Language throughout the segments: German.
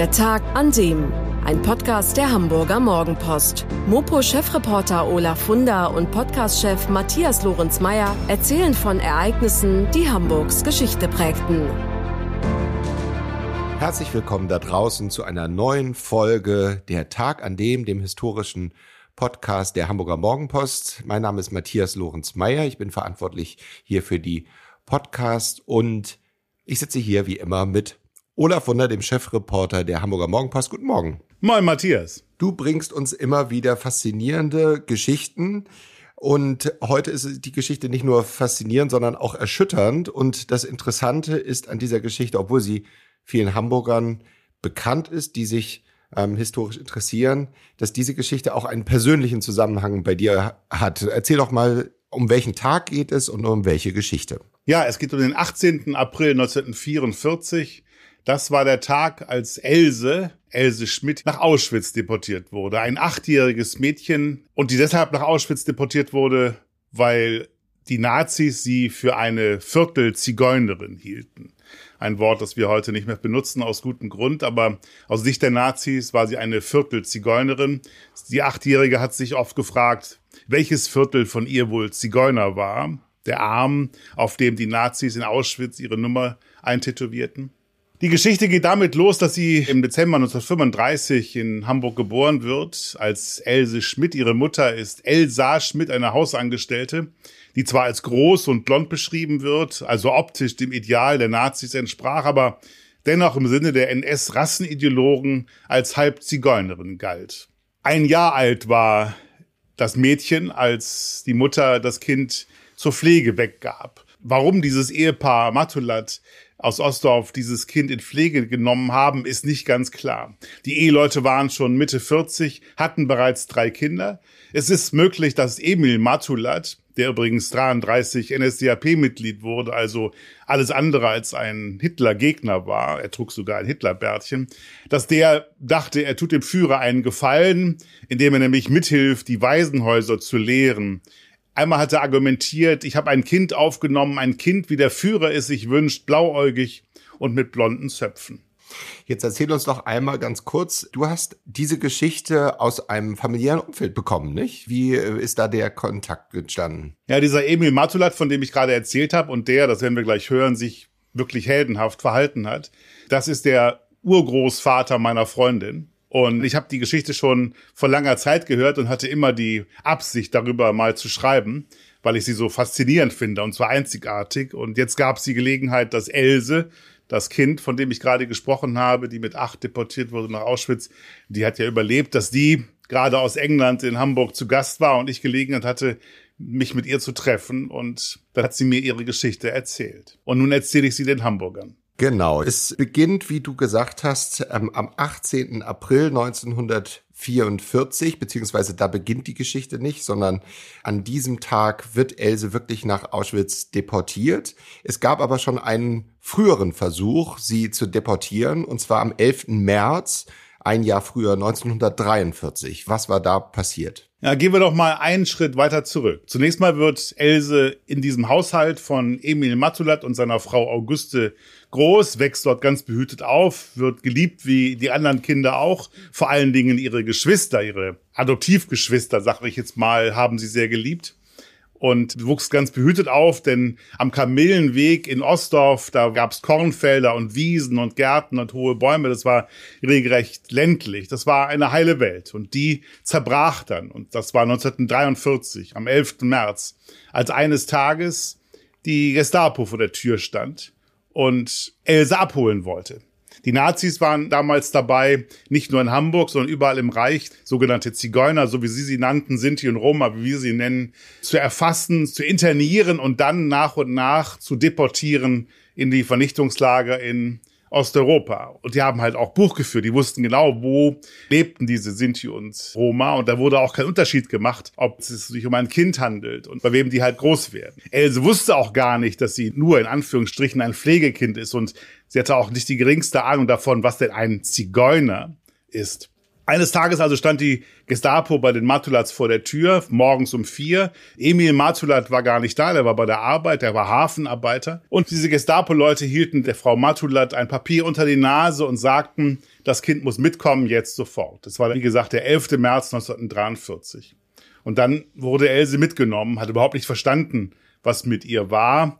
Der Tag an dem. Ein Podcast der Hamburger Morgenpost. Mopo-Chefreporter Olaf Funder und Podcast-Chef Matthias Lorenz-Meyer erzählen von Ereignissen, die Hamburgs Geschichte prägten. Herzlich willkommen da draußen zu einer neuen Folge Der Tag an dem, dem historischen Podcast der Hamburger Morgenpost. Mein Name ist Matthias Lorenz-Meyer. Ich bin verantwortlich hier für die Podcast und ich sitze hier wie immer mit Olaf Wunder, dem Chefreporter der Hamburger Morgenpost. Guten Morgen. Moin, Matthias. Du bringst uns immer wieder faszinierende Geschichten. Und heute ist die Geschichte nicht nur faszinierend, sondern auch erschütternd. Und das Interessante ist an dieser Geschichte, obwohl sie vielen Hamburgern bekannt ist, die sich ähm, historisch interessieren, dass diese Geschichte auch einen persönlichen Zusammenhang bei dir hat. Erzähl doch mal, um welchen Tag geht es und um welche Geschichte? Ja, es geht um den 18. April 1944. Das war der Tag, als Else, Else Schmidt, nach Auschwitz deportiert wurde. Ein achtjähriges Mädchen und die deshalb nach Auschwitz deportiert wurde, weil die Nazis sie für eine Viertel-Zigeunerin hielten. Ein Wort, das wir heute nicht mehr benutzen, aus gutem Grund, aber aus Sicht der Nazis war sie eine Viertel-Zigeunerin. Die Achtjährige hat sich oft gefragt, welches Viertel von ihr wohl Zigeuner war. Der Arm, auf dem die Nazis in Auschwitz ihre Nummer eintätowierten. Die Geschichte geht damit los, dass sie im Dezember 1935 in Hamburg geboren wird, als Else Schmidt. Ihre Mutter ist Elsa Schmidt, eine Hausangestellte, die zwar als groß und blond beschrieben wird, also optisch dem Ideal der Nazis entsprach, aber dennoch im Sinne der NS-Rassenideologen als Halbzigeunerin galt. Ein Jahr alt war das Mädchen, als die Mutter das Kind zur Pflege weggab. Warum dieses Ehepaar Matulat aus Ostdorf dieses Kind in Pflege genommen haben, ist nicht ganz klar. Die Eheleute waren schon Mitte 40, hatten bereits drei Kinder. Es ist möglich, dass Emil Matulat, der übrigens 33 NSDAP-Mitglied wurde, also alles andere als ein Hitler-Gegner war, er trug sogar ein Hitlerbärtchen, dass der dachte, er tut dem Führer einen Gefallen, indem er nämlich mithilft, die Waisenhäuser zu leeren. Einmal hat er argumentiert, ich habe ein Kind aufgenommen, ein Kind, wie der Führer es sich wünscht, blauäugig und mit blonden Zöpfen. Jetzt erzähl uns doch einmal ganz kurz, du hast diese Geschichte aus einem familiären Umfeld bekommen, nicht? Wie äh, ist da der Kontakt entstanden? Ja, dieser Emil Matulat, von dem ich gerade erzählt habe und der, das werden wir gleich hören, sich wirklich heldenhaft verhalten hat, das ist der Urgroßvater meiner Freundin. Und ich habe die Geschichte schon vor langer Zeit gehört und hatte immer die Absicht, darüber mal zu schreiben, weil ich sie so faszinierend finde und zwar einzigartig. Und jetzt gab es die Gelegenheit, dass Else, das Kind, von dem ich gerade gesprochen habe, die mit acht deportiert wurde nach Auschwitz, die hat ja überlebt, dass die gerade aus England in Hamburg zu Gast war und ich Gelegenheit hatte, mich mit ihr zu treffen. Und da hat sie mir ihre Geschichte erzählt. Und nun erzähle ich sie den Hamburgern. Genau. Es beginnt, wie du gesagt hast, ähm, am 18. April 1944, beziehungsweise da beginnt die Geschichte nicht, sondern an diesem Tag wird Else wirklich nach Auschwitz deportiert. Es gab aber schon einen früheren Versuch, sie zu deportieren, und zwar am 11. März, ein Jahr früher, 1943. Was war da passiert? Ja, gehen wir doch mal einen Schritt weiter zurück. Zunächst mal wird Else in diesem Haushalt von Emil Matulat und seiner Frau Auguste groß, wächst dort ganz behütet auf, wird geliebt wie die anderen Kinder auch. Vor allen Dingen ihre Geschwister, ihre Adoptivgeschwister, sag ich jetzt mal, haben sie sehr geliebt und wuchs ganz behütet auf, denn am Kamillenweg in Ostdorf, da gab's Kornfelder und Wiesen und Gärten und hohe Bäume, das war regelrecht ländlich. Das war eine heile Welt und die zerbrach dann und das war 1943, am 11. März, als eines Tages die Gestapo vor der Tür stand und Else abholen wollte. Die Nazis waren damals dabei, nicht nur in Hamburg, sondern überall im Reich, sogenannte Zigeuner, so wie sie sie nannten, Sinti und Roma, wie wir sie nennen, zu erfassen, zu internieren und dann nach und nach zu deportieren in die Vernichtungslager in Osteuropa. Und die haben halt auch Buch geführt. Die wussten genau, wo lebten diese Sinti und Roma. Und da wurde auch kein Unterschied gemacht, ob es sich um ein Kind handelt und bei wem die halt groß werden. Else wusste auch gar nicht, dass sie nur in Anführungsstrichen ein Pflegekind ist. Und sie hatte auch nicht die geringste Ahnung davon, was denn ein Zigeuner ist. Eines Tages also stand die Gestapo bei den Matulats vor der Tür, morgens um vier. Emil Matulat war gar nicht da, der war bei der Arbeit, der war Hafenarbeiter. Und diese Gestapo-Leute hielten der Frau Matulat ein Papier unter die Nase und sagten, das Kind muss mitkommen, jetzt sofort. Das war, wie gesagt, der 11. März 1943. Und dann wurde Else mitgenommen, hat überhaupt nicht verstanden, was mit ihr war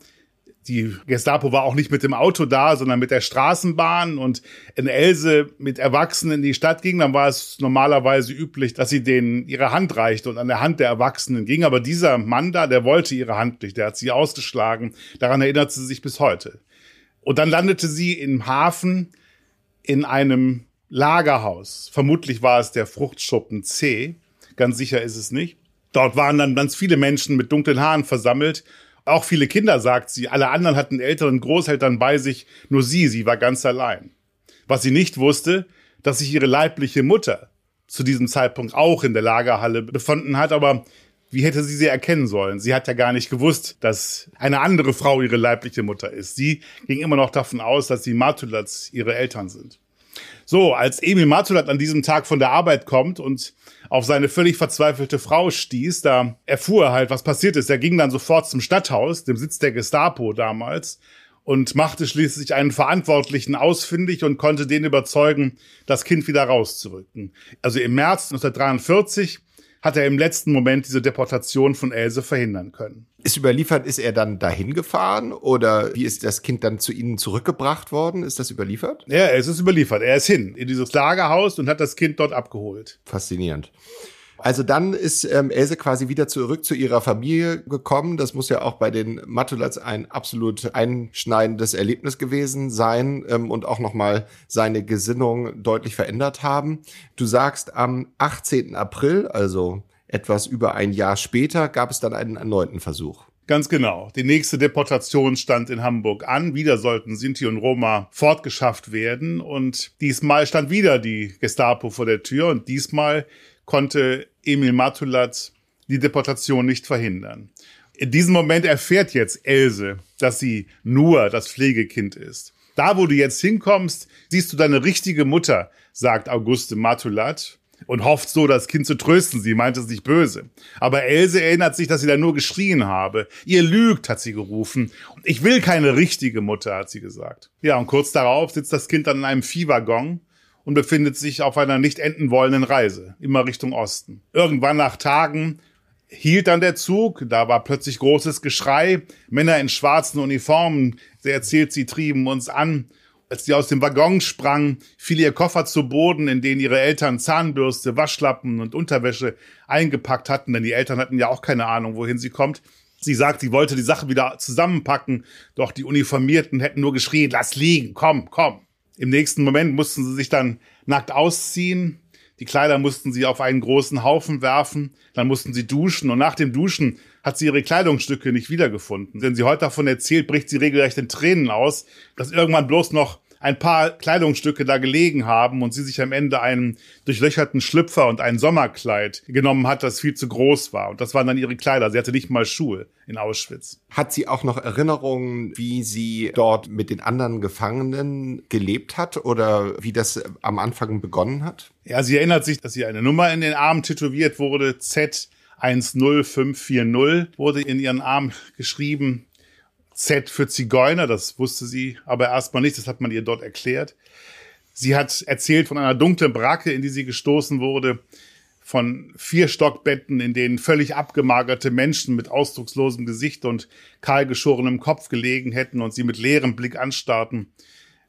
die Gestapo war auch nicht mit dem Auto da, sondern mit der Straßenbahn und in Else mit Erwachsenen in die Stadt ging, dann war es normalerweise üblich, dass sie denen ihre Hand reichte und an der Hand der Erwachsenen ging. Aber dieser Mann da, der wollte ihre Hand nicht, der hat sie ausgeschlagen. Daran erinnert sie sich bis heute. Und dann landete sie im Hafen in einem Lagerhaus. Vermutlich war es der Fruchtschuppen C. Ganz sicher ist es nicht. Dort waren dann ganz viele Menschen mit dunklen Haaren versammelt auch viele Kinder, sagt sie. Alle anderen hatten älteren Großeltern bei sich, nur sie, sie war ganz allein. Was sie nicht wusste, dass sich ihre leibliche Mutter zu diesem Zeitpunkt auch in der Lagerhalle befunden hat, aber wie hätte sie sie erkennen sollen? Sie hat ja gar nicht gewusst, dass eine andere Frau ihre leibliche Mutter ist. Sie ging immer noch davon aus, dass die Matulats ihre Eltern sind. So, als Emil Matulat an diesem Tag von der Arbeit kommt und auf seine völlig verzweifelte Frau stieß, da erfuhr er halt, was passiert ist. Er ging dann sofort zum Stadthaus, dem Sitz der Gestapo damals, und machte schließlich einen Verantwortlichen ausfindig und konnte den überzeugen, das Kind wieder rauszurücken. Also im März 1943 hat er im letzten Moment diese Deportation von Else verhindern können. Ist überliefert, ist er dann dahin gefahren oder wie ist das Kind dann zu Ihnen zurückgebracht worden? Ist das überliefert? Ja, es ist überliefert. Er ist hin in dieses Lagerhaus und hat das Kind dort abgeholt. Faszinierend. Also dann ist ähm, Else quasi wieder zurück zu ihrer Familie gekommen. Das muss ja auch bei den Matulats ein absolut einschneidendes Erlebnis gewesen sein ähm, und auch nochmal seine Gesinnung deutlich verändert haben. Du sagst, am 18. April, also etwas über ein Jahr später, gab es dann einen erneuten Versuch. Ganz genau. Die nächste Deportation stand in Hamburg an. Wieder sollten Sinti und Roma fortgeschafft werden. Und diesmal stand wieder die Gestapo vor der Tür. Und diesmal konnte Emil Matulat die Deportation nicht verhindern. In diesem Moment erfährt jetzt Else, dass sie nur das Pflegekind ist. Da, wo du jetzt hinkommst, siehst du deine richtige Mutter, sagt Auguste Matulat und hofft so, das Kind zu trösten. Sie meint es nicht böse. Aber Else erinnert sich, dass sie da nur geschrien habe. Ihr lügt, hat sie gerufen. Ich will keine richtige Mutter, hat sie gesagt. Ja, und kurz darauf sitzt das Kind dann in einem Viehwaggon und befindet sich auf einer nicht enden wollenden Reise, immer Richtung Osten. Irgendwann nach Tagen hielt dann der Zug, da war plötzlich großes Geschrei, Männer in schwarzen Uniformen, sie erzählt, sie trieben uns an. Als sie aus dem Waggon sprang, fiel ihr Koffer zu Boden, in den ihre Eltern Zahnbürste, Waschlappen und Unterwäsche eingepackt hatten, denn die Eltern hatten ja auch keine Ahnung, wohin sie kommt. Sie sagt, sie wollte die Sache wieder zusammenpacken, doch die Uniformierten hätten nur geschrien, lass liegen, komm, komm. Im nächsten Moment mussten sie sich dann nackt ausziehen. Die Kleider mussten sie auf einen großen Haufen werfen. Dann mussten sie duschen. Und nach dem Duschen hat sie ihre Kleidungsstücke nicht wiedergefunden. Wenn sie heute davon erzählt, bricht sie regelrecht in Tränen aus, dass irgendwann bloß noch ein paar Kleidungsstücke da gelegen haben und sie sich am Ende einen durchlöcherten Schlüpfer und ein Sommerkleid genommen hat, das viel zu groß war. Und das waren dann ihre Kleider. Sie hatte nicht mal Schuhe in Auschwitz. Hat sie auch noch Erinnerungen, wie sie dort mit den anderen Gefangenen gelebt hat oder wie das am Anfang begonnen hat? Ja, sie erinnert sich, dass sie eine Nummer in den Arm tätowiert wurde, Z 10540 wurde in ihren Arm geschrieben. Z für Zigeuner, das wusste sie aber erstmal nicht, das hat man ihr dort erklärt. Sie hat erzählt von einer dunklen Bracke, in die sie gestoßen wurde, von vier Stockbetten, in denen völlig abgemagerte Menschen mit ausdruckslosem Gesicht und kahlgeschorenem Kopf gelegen hätten und sie mit leerem Blick anstarrten.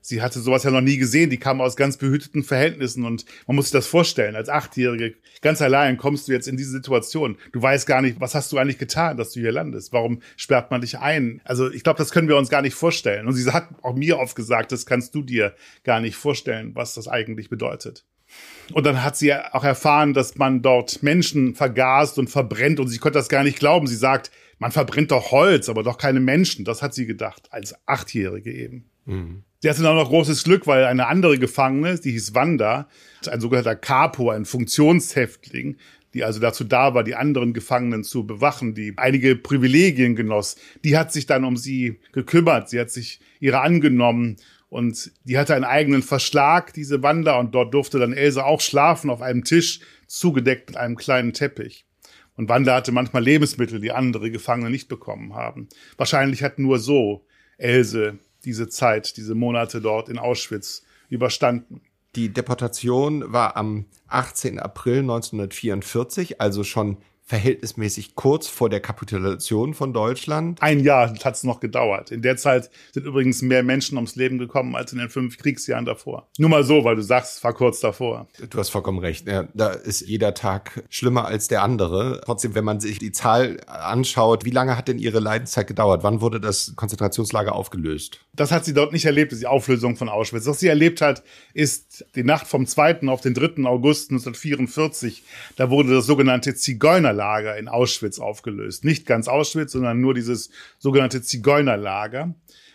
Sie hatte sowas ja noch nie gesehen. Die kam aus ganz behüteten Verhältnissen und man muss sich das vorstellen. Als Achtjährige, ganz allein kommst du jetzt in diese Situation. Du weißt gar nicht, was hast du eigentlich getan, dass du hier landest? Warum sperrt man dich ein? Also ich glaube, das können wir uns gar nicht vorstellen. Und sie hat auch mir oft gesagt, das kannst du dir gar nicht vorstellen, was das eigentlich bedeutet. Und dann hat sie auch erfahren, dass man dort Menschen vergast und verbrennt und sie konnte das gar nicht glauben. Sie sagt, man verbrennt doch Holz, aber doch keine Menschen. Das hat sie gedacht, als Achtjährige eben. Mhm. Sie hatte dann noch großes Glück, weil eine andere Gefangene, die hieß Wanda, ein sogenannter Capo, ein Funktionshäftling, die also dazu da war, die anderen Gefangenen zu bewachen, die einige Privilegien genoss, die hat sich dann um sie gekümmert. Sie hat sich ihre angenommen Und die hatte einen eigenen Verschlag, diese Wanda, und dort durfte dann Else auch schlafen auf einem Tisch, zugedeckt mit einem kleinen Teppich. Und Wanda hatte manchmal Lebensmittel, die andere Gefangene nicht bekommen haben. Wahrscheinlich hat nur so Else diese Zeit, diese Monate dort in Auschwitz überstanden. Die Deportation war am 18. April 1944, also schon verhältnismäßig kurz vor der Kapitulation von Deutschland. Ein Jahr hat es noch gedauert. In der Zeit sind übrigens mehr Menschen ums Leben gekommen als in den fünf Kriegsjahren davor. Nur mal so, weil du sagst, es war kurz davor. Du hast vollkommen recht. Ja, da ist jeder Tag schlimmer als der andere. Trotzdem, wenn man sich die Zahl anschaut, wie lange hat denn ihre Leidenszeit gedauert? Wann wurde das Konzentrationslager aufgelöst? Das hat sie dort nicht erlebt, die Auflösung von Auschwitz. Was sie erlebt hat, ist die Nacht vom 2. auf den 3. August 1944. Da wurde das sogenannte Zigeunerlager Zigeunerlager in Auschwitz aufgelöst. Nicht ganz Auschwitz, sondern nur dieses sogenannte Zigeunerlager.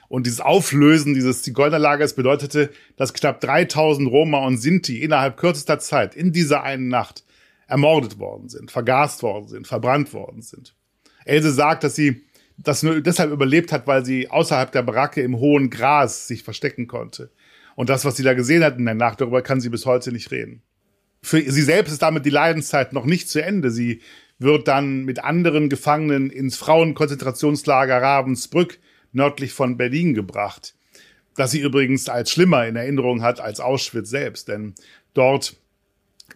Und dieses Auflösen dieses Zigeunerlagers bedeutete, dass knapp 3000 Roma und Sinti innerhalb kürzester Zeit in dieser einen Nacht ermordet worden sind, vergast worden sind, verbrannt worden sind. Else sagt, dass sie das nur deshalb überlebt hat, weil sie außerhalb der Baracke im hohen Gras sich verstecken konnte. Und das, was sie da gesehen hat in der Nacht, darüber kann sie bis heute nicht reden. Für sie selbst ist damit die Leidenszeit noch nicht zu Ende. Sie wird dann mit anderen Gefangenen ins Frauenkonzentrationslager Ravensbrück nördlich von Berlin gebracht. Das sie übrigens als schlimmer in Erinnerung hat als Auschwitz selbst, denn dort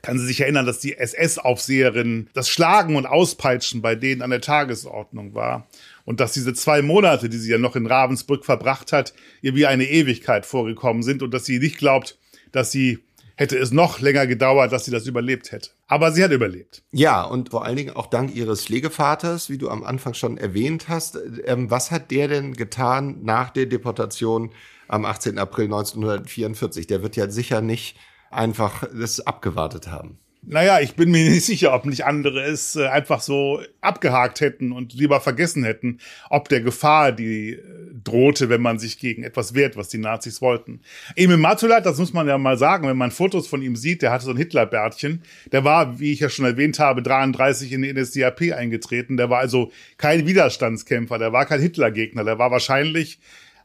kann sie sich erinnern, dass die SS-Aufseherin das Schlagen und Auspeitschen bei denen an der Tagesordnung war und dass diese zwei Monate, die sie ja noch in Ravensbrück verbracht hat, ihr wie eine Ewigkeit vorgekommen sind und dass sie nicht glaubt, dass sie hätte es noch länger gedauert, dass sie das überlebt hätte. Aber sie hat überlebt. Ja, und vor allen Dingen auch dank ihres Pflegevaters, wie du am Anfang schon erwähnt hast. Ähm, was hat der denn getan nach der Deportation am 18. April 1944? Der wird ja sicher nicht einfach das abgewartet haben. Naja, ich bin mir nicht sicher, ob nicht andere es äh, einfach so abgehakt hätten und lieber vergessen hätten, ob der Gefahr, die äh, drohte, wenn man sich gegen etwas wehrt, was die Nazis wollten. Emil Matulat, das muss man ja mal sagen, wenn man Fotos von ihm sieht, der hatte so ein Hitlerbärtchen. Der war, wie ich ja schon erwähnt habe, 33 in die NSDAP eingetreten. Der war also kein Widerstandskämpfer, der war kein Hitlergegner, der war wahrscheinlich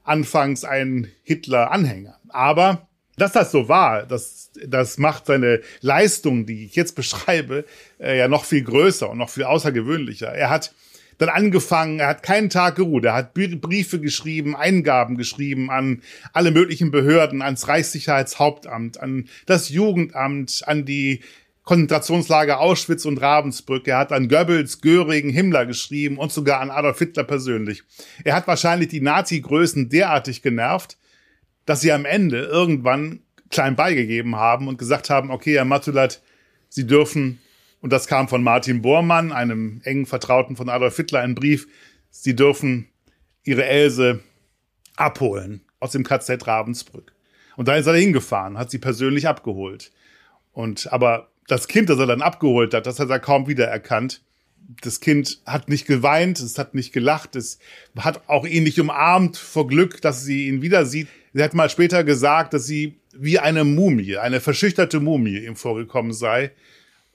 anfangs ein Hitler-Anhänger. Aber dass das so war, das, das macht seine Leistung, die ich jetzt beschreibe, äh, ja noch viel größer und noch viel außergewöhnlicher. Er hat dann angefangen, er hat keinen Tag geruht, er hat Briefe geschrieben, Eingaben geschrieben an alle möglichen Behörden, ans Reichssicherheitshauptamt, an das Jugendamt, an die Konzentrationslager Auschwitz und Ravensbrück. Er hat an Goebbels, Göring, Himmler geschrieben und sogar an Adolf Hitler persönlich. Er hat wahrscheinlich die Nazi-Größen derartig genervt, dass sie am Ende irgendwann klein beigegeben haben und gesagt haben, okay, Herr Matulat, Sie dürfen, und das kam von Martin Bormann, einem engen Vertrauten von Adolf Hitler, ein Brief, Sie dürfen Ihre Else abholen aus dem KZ Ravensbrück. Und da ist er hingefahren, hat sie persönlich abgeholt. Und aber das Kind, das er dann abgeholt hat, das hat er kaum wiedererkannt. Das Kind hat nicht geweint, es hat nicht gelacht, es hat auch ihn nicht umarmt vor Glück, dass sie ihn wieder sieht. Sie hat mal später gesagt, dass sie wie eine Mumie, eine verschüchterte Mumie ihm vorgekommen sei.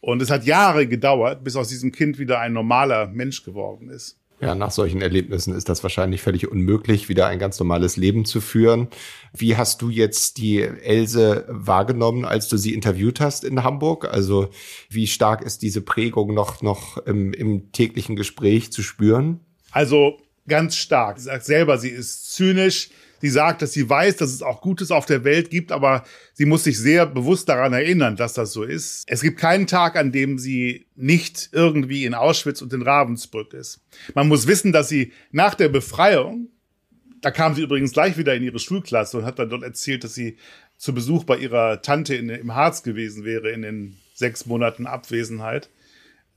Und es hat Jahre gedauert, bis aus diesem Kind wieder ein normaler Mensch geworden ist. Ja, nach solchen Erlebnissen ist das wahrscheinlich völlig unmöglich, wieder ein ganz normales Leben zu führen. Wie hast du jetzt die Else wahrgenommen, als du sie interviewt hast in Hamburg? Also wie stark ist diese Prägung noch, noch im, im täglichen Gespräch zu spüren? Also ganz stark. Sie sagt selber, sie ist zynisch, Sie sagt, dass sie weiß, dass es auch Gutes auf der Welt gibt, aber sie muss sich sehr bewusst daran erinnern, dass das so ist. Es gibt keinen Tag, an dem sie nicht irgendwie in Auschwitz und in Ravensbrück ist. Man muss wissen, dass sie nach der Befreiung, da kam sie übrigens gleich wieder in ihre Schulklasse und hat dann dort erzählt, dass sie zu Besuch bei ihrer Tante in, im Harz gewesen wäre in den sechs Monaten Abwesenheit.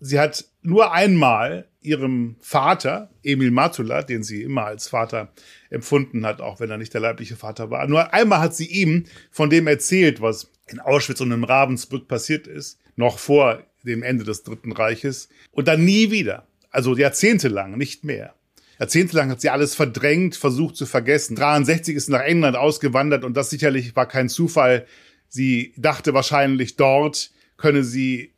Sie hat nur einmal ihrem Vater, Emil Matula, den sie immer als Vater empfunden hat, auch wenn er nicht der leibliche Vater war, nur einmal hat sie ihm von dem erzählt, was in Auschwitz und in Ravensbrück passiert ist, noch vor dem Ende des Dritten Reiches, und dann nie wieder. Also jahrzehntelang, nicht mehr. Jahrzehntelang hat sie alles verdrängt, versucht zu vergessen. 63 ist nach England ausgewandert und das sicherlich war kein Zufall. Sie dachte wahrscheinlich dort könne sie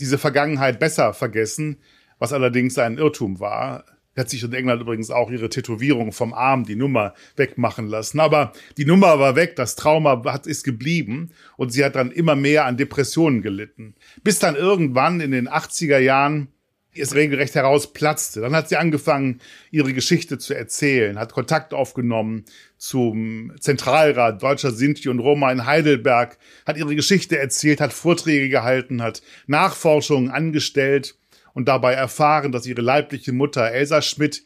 diese Vergangenheit besser vergessen, was allerdings ein Irrtum war. hat sich in England übrigens auch ihre Tätowierung vom Arm, die Nummer, wegmachen lassen. Aber die Nummer war weg, das Trauma hat, ist geblieben und sie hat dann immer mehr an Depressionen gelitten. Bis dann irgendwann in den 80er Jahren es regelrecht herausplatzte. Dann hat sie angefangen, ihre Geschichte zu erzählen, hat Kontakt aufgenommen zum Zentralrat Deutscher Sinti und Roma in Heidelberg, hat ihre Geschichte erzählt, hat Vorträge gehalten, hat Nachforschungen angestellt und dabei erfahren, dass ihre leibliche Mutter Elsa Schmidt,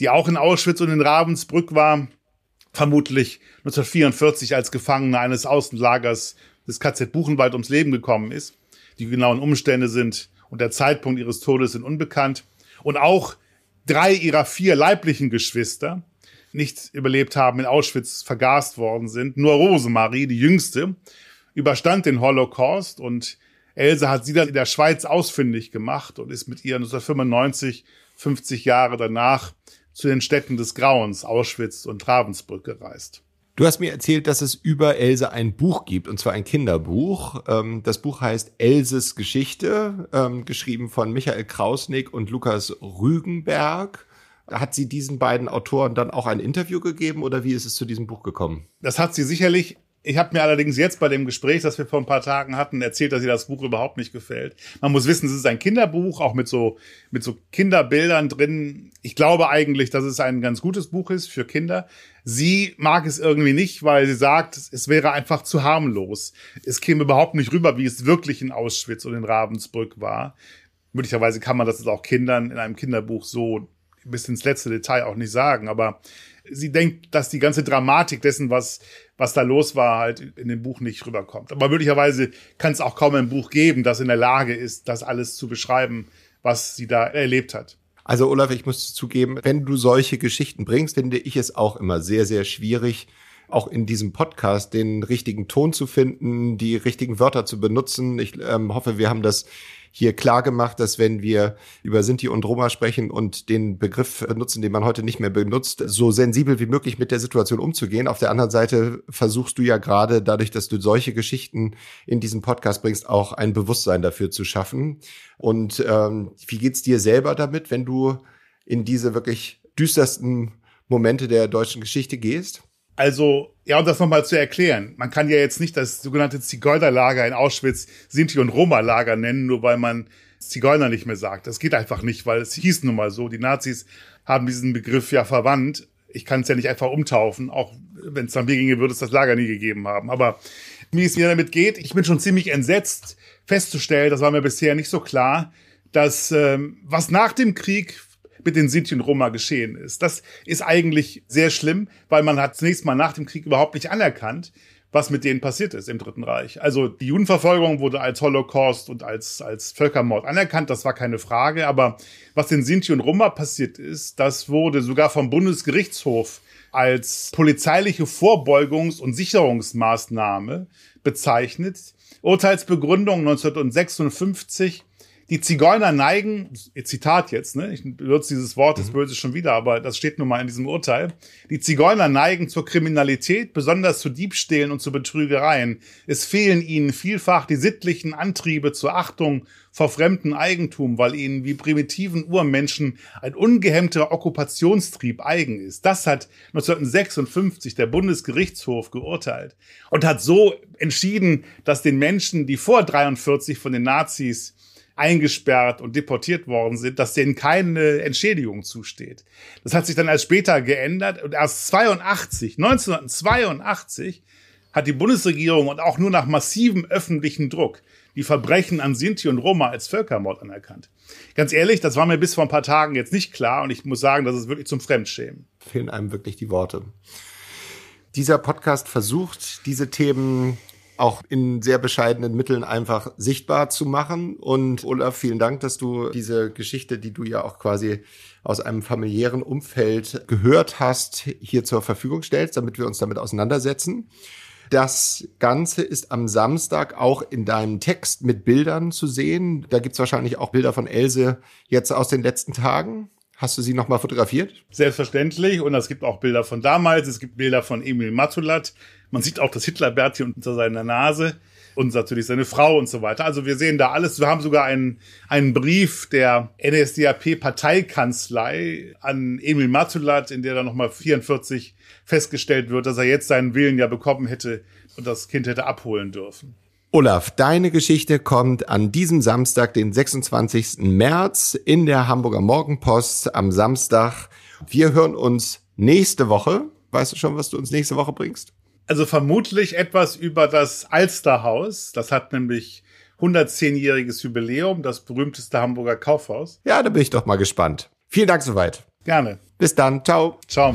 die auch in Auschwitz und in Ravensbrück war, vermutlich 1944 als Gefangene eines Außenlagers des KZ Buchenwald ums Leben gekommen ist. Die genauen Umstände sind und der Zeitpunkt ihres Todes sind unbekannt. Und auch drei ihrer vier leiblichen Geschwister nicht überlebt haben, in Auschwitz vergast worden sind. Nur Rosemarie, die jüngste, überstand den Holocaust und Else hat sie dann in der Schweiz ausfindig gemacht und ist mit ihr 1995, 50 Jahre danach, zu den Städten des Grauens, Auschwitz und Ravensbrück gereist. Du hast mir erzählt, dass es über Else ein Buch gibt, und zwar ein Kinderbuch. Ähm, das Buch heißt Elses Geschichte, ähm, geschrieben von Michael Krausnick und Lukas Rügenberg. Hat sie diesen beiden Autoren dann auch ein Interview gegeben oder wie ist es zu diesem Buch gekommen? Das hat sie sicherlich ich habe mir allerdings jetzt bei dem Gespräch, das wir vor ein paar Tagen hatten, erzählt, dass ihr das Buch überhaupt nicht gefällt. Man muss wissen, es ist ein Kinderbuch, auch mit so, mit so Kinderbildern drin. Ich glaube eigentlich, dass es ein ganz gutes Buch ist für Kinder. Sie mag es irgendwie nicht, weil sie sagt, es wäre einfach zu harmlos. Es käme überhaupt nicht rüber, wie es wirklich in Auschwitz und in Ravensbrück war. Möglicherweise kann man das auch Kindern in einem Kinderbuch so bis ins letzte Detail auch nicht sagen, aber sie denkt, dass die ganze Dramatik dessen, was, was da los war, halt in dem Buch nicht rüberkommt. Aber möglicherweise kann es auch kaum ein Buch geben, das in der Lage ist, das alles zu beschreiben, was sie da erlebt hat. Also Olaf, ich muss zugeben, wenn du solche Geschichten bringst, finde ich es auch immer sehr, sehr schwierig, auch in diesem Podcast den richtigen Ton zu finden, die richtigen Wörter zu benutzen. Ich ähm, hoffe, wir haben das hier klar gemacht, dass wenn wir über Sinti und Roma sprechen und den Begriff benutzen, den man heute nicht mehr benutzt, so sensibel wie möglich mit der Situation umzugehen. Auf der anderen Seite versuchst du ja gerade dadurch, dass du solche Geschichten in diesen Podcast bringst, auch ein Bewusstsein dafür zu schaffen. Und ähm, wie geht's dir selber damit, wenn du in diese wirklich düstersten Momente der deutschen Geschichte gehst? Also, ja, um das nochmal zu erklären, man kann ja jetzt nicht das sogenannte Zigeunerlager in Auschwitz Sinti- und Roma-Lager nennen, nur weil man Zigeuner nicht mehr sagt. Das geht einfach nicht, weil es hieß nun mal so. Die Nazis haben diesen Begriff ja verwandt. Ich kann es ja nicht einfach umtaufen, auch wenn es nach mir ginge, würde es das Lager nie gegeben haben. Aber wie es mir damit geht, ich bin schon ziemlich entsetzt festzustellen, das war mir bisher nicht so klar, dass ähm, was nach dem Krieg mit den Sinti und Roma geschehen ist. Das ist eigentlich sehr schlimm, weil man hat zunächst mal nach dem Krieg überhaupt nicht anerkannt, was mit denen passiert ist im Dritten Reich. Also die Judenverfolgung wurde als Holocaust und als, als Völkermord anerkannt, das war keine Frage. Aber was den Sinti und Roma passiert ist, das wurde sogar vom Bundesgerichtshof als polizeiliche Vorbeugungs- und Sicherungsmaßnahme bezeichnet. Urteilsbegründung 1956 die Zigeuner neigen, Zitat jetzt, ne, ich benutze dieses Wort, das mhm. böse schon wieder, aber das steht nun mal in diesem Urteil. Die Zigeuner neigen zur Kriminalität, besonders zu Diebstählen und zu Betrügereien. Es fehlen ihnen vielfach die sittlichen Antriebe zur Achtung vor fremdem Eigentum, weil ihnen wie primitiven Urmenschen ein ungehemmter Okkupationstrieb eigen ist. Das hat 1956 der Bundesgerichtshof geurteilt und hat so entschieden, dass den Menschen, die vor 43 von den Nazis eingesperrt und deportiert worden sind, dass denen keine Entschädigung zusteht. Das hat sich dann erst später geändert und erst 82, 1982 hat die Bundesregierung und auch nur nach massivem öffentlichen Druck die Verbrechen an Sinti und Roma als Völkermord anerkannt. Ganz ehrlich, das war mir bis vor ein paar Tagen jetzt nicht klar und ich muss sagen, das ist wirklich zum Fremdschämen. Fehlen einem wirklich die Worte. Dieser Podcast versucht, diese Themen auch in sehr bescheidenen Mitteln einfach sichtbar zu machen. Und Olaf, vielen Dank, dass du diese Geschichte, die du ja auch quasi aus einem familiären Umfeld gehört hast, hier zur Verfügung stellst, damit wir uns damit auseinandersetzen. Das Ganze ist am Samstag auch in deinem Text mit Bildern zu sehen. Da gibt's wahrscheinlich auch Bilder von Else jetzt aus den letzten Tagen. Hast du sie nochmal fotografiert? Selbstverständlich. Und es gibt auch Bilder von damals. Es gibt Bilder von Emil Matulat. Man sieht auch das Hitlerbärtchen unter seiner Nase. und natürlich seine Frau und so weiter. Also wir sehen da alles. Wir haben sogar einen, einen Brief der NSDAP-Parteikanzlei an Emil Matulat, in der dann nochmal 44 festgestellt wird, dass er jetzt seinen Willen ja bekommen hätte und das Kind hätte abholen dürfen. Olaf, deine Geschichte kommt an diesem Samstag, den 26. März in der Hamburger Morgenpost am Samstag. Wir hören uns nächste Woche. Weißt du schon, was du uns nächste Woche bringst? Also vermutlich etwas über das Alsterhaus. Das hat nämlich 110-jähriges Jubiläum, das berühmteste Hamburger Kaufhaus. Ja, da bin ich doch mal gespannt. Vielen Dank soweit. Gerne. Bis dann. Ciao. Ciao.